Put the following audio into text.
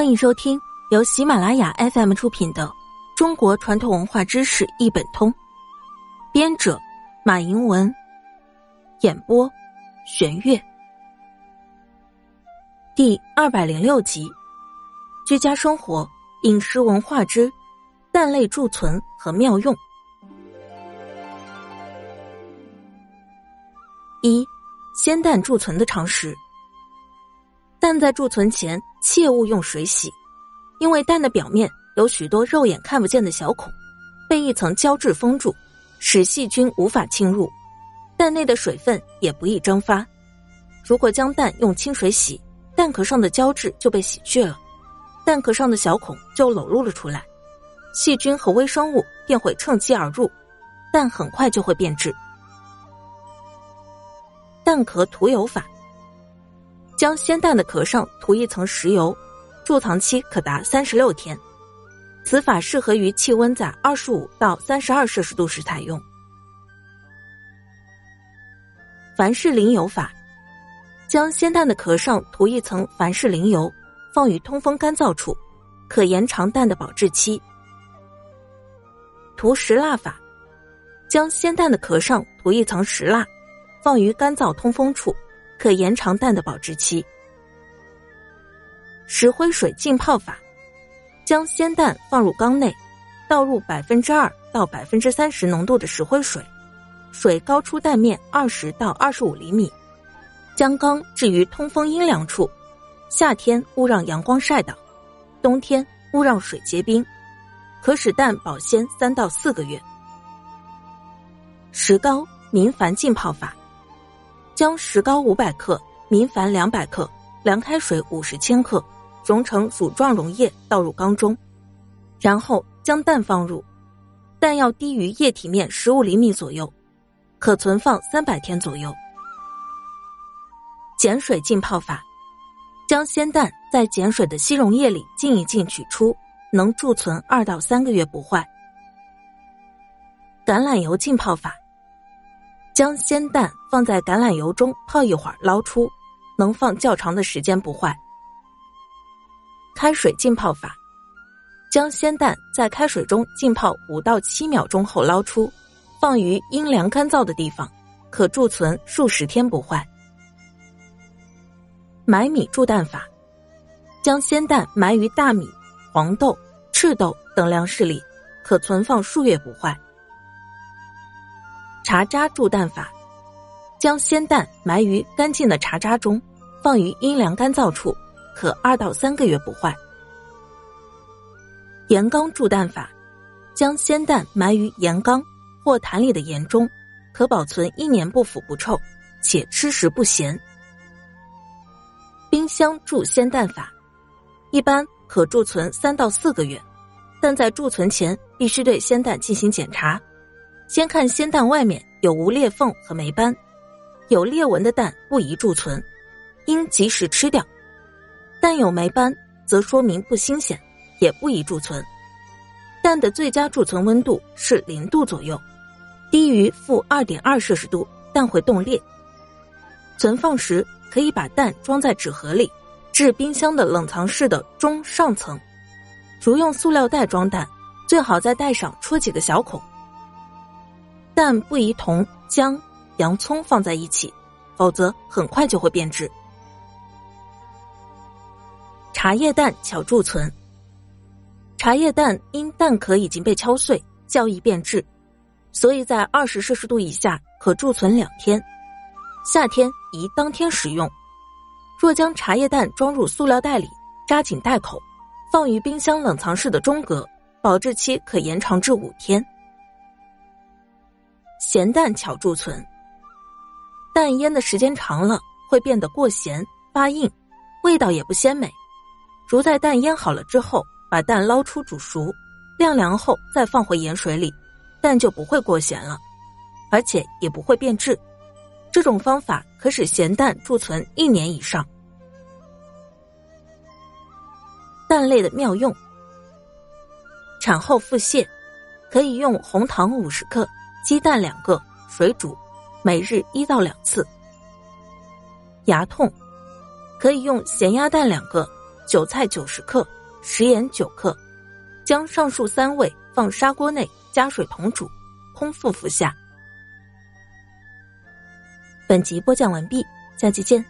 欢迎收听由喜马拉雅 FM 出品的《中国传统文化知识一本通》，编者马迎文，演播玄月。第二百零六集：居家生活饮食文化之蛋类贮存和妙用。一、鲜蛋贮存的常识。蛋在贮存前切勿用水洗，因为蛋的表面有许多肉眼看不见的小孔，被一层胶质封住，使细菌无法侵入，蛋内的水分也不易蒸发。如果将蛋用清水洗，蛋壳上的胶质就被洗去了，蛋壳上的小孔就裸露了出来，细菌和微生物便会趁机而入，蛋很快就会变质。蛋壳涂油法。将鲜蛋的壳上涂一层石油，贮藏期可达三十六天。此法适合于气温在二十五到三十二摄氏度时采用。凡士林油法，将鲜蛋的壳上涂一层凡士林油，放于通风干燥处，可延长蛋的保质期。涂石蜡法，将鲜蛋的壳上涂一层石蜡，放于干燥通风处。可延长蛋的保质期。石灰水浸泡法，将鲜蛋放入缸内，倒入百分之二到百分之三十浓度的石灰水，水高出蛋面二十到二十五厘米，将缸置于通风阴凉处，夏天勿让阳光晒到，冬天勿让水结冰，可使蛋保鲜三到四个月。石膏明矾浸泡法。将石膏五百克、明矾两百克、凉开水五十千克融成乳状溶液倒入缸中，然后将蛋放入，蛋要低于液体面十五厘米左右，可存放三百天左右。碱水浸泡法，将鲜蛋在碱水的稀溶液里浸一浸取出，能贮存二到三个月不坏。橄榄油浸泡法。将鲜蛋放在橄榄油中泡一会儿，捞出，能放较长的时间不坏。开水浸泡法，将鲜蛋在开水中浸泡五到七秒钟后捞出，放于阴凉干燥的地方，可贮存数十天不坏。埋米贮蛋法，将鲜蛋埋于大米、黄豆、赤豆等粮食里，可存放数月不坏。茶渣贮蛋法，将鲜蛋埋于干净的茶渣中，放于阴凉干燥处，可二到三个月不坏。盐缸贮蛋法，将鲜蛋埋于盐缸或坛里的盐中，可保存一年不腐不臭，且吃食不咸。冰箱贮鲜蛋法，一般可贮存三到四个月，但在贮存前必须对鲜蛋进行检查。先看鲜蛋外面有无裂缝和霉斑，有裂纹的蛋不宜贮存，应及时吃掉。蛋有霉斑则说明不新鲜，也不宜贮存。蛋的最佳贮存温度是零度左右，低于负二点二摄氏度蛋会冻裂。存放时可以把蛋装在纸盒里，至冰箱的冷藏室的中上层。如用塑料袋装蛋，最好在袋上戳几个小孔。蛋不宜同姜、洋葱放在一起，否则很快就会变质。茶叶蛋巧贮存。茶叶蛋因蛋壳已经被敲碎，较易变质，所以在二十摄氏度以下可贮存两天。夏天宜当天食用。若将茶叶蛋装入塑料袋里，扎紧袋口，放于冰箱冷藏室的中格，保质期可延长至五天。咸蛋巧贮存，蛋腌的时间长了会变得过咸发硬，味道也不鲜美。如在蛋腌好了之后，把蛋捞出煮熟，晾凉后再放回盐水里，蛋就不会过咸了，而且也不会变质。这种方法可使咸蛋贮存一年以上。蛋类的妙用：产后腹泻，可以用红糖五十克。鸡蛋两个，水煮，每日一到两次。牙痛，可以用咸鸭蛋两个，韭菜九十克，食盐九克，将上述三味放砂锅内，加水同煮，空腹服下。本集播讲完毕，下期见。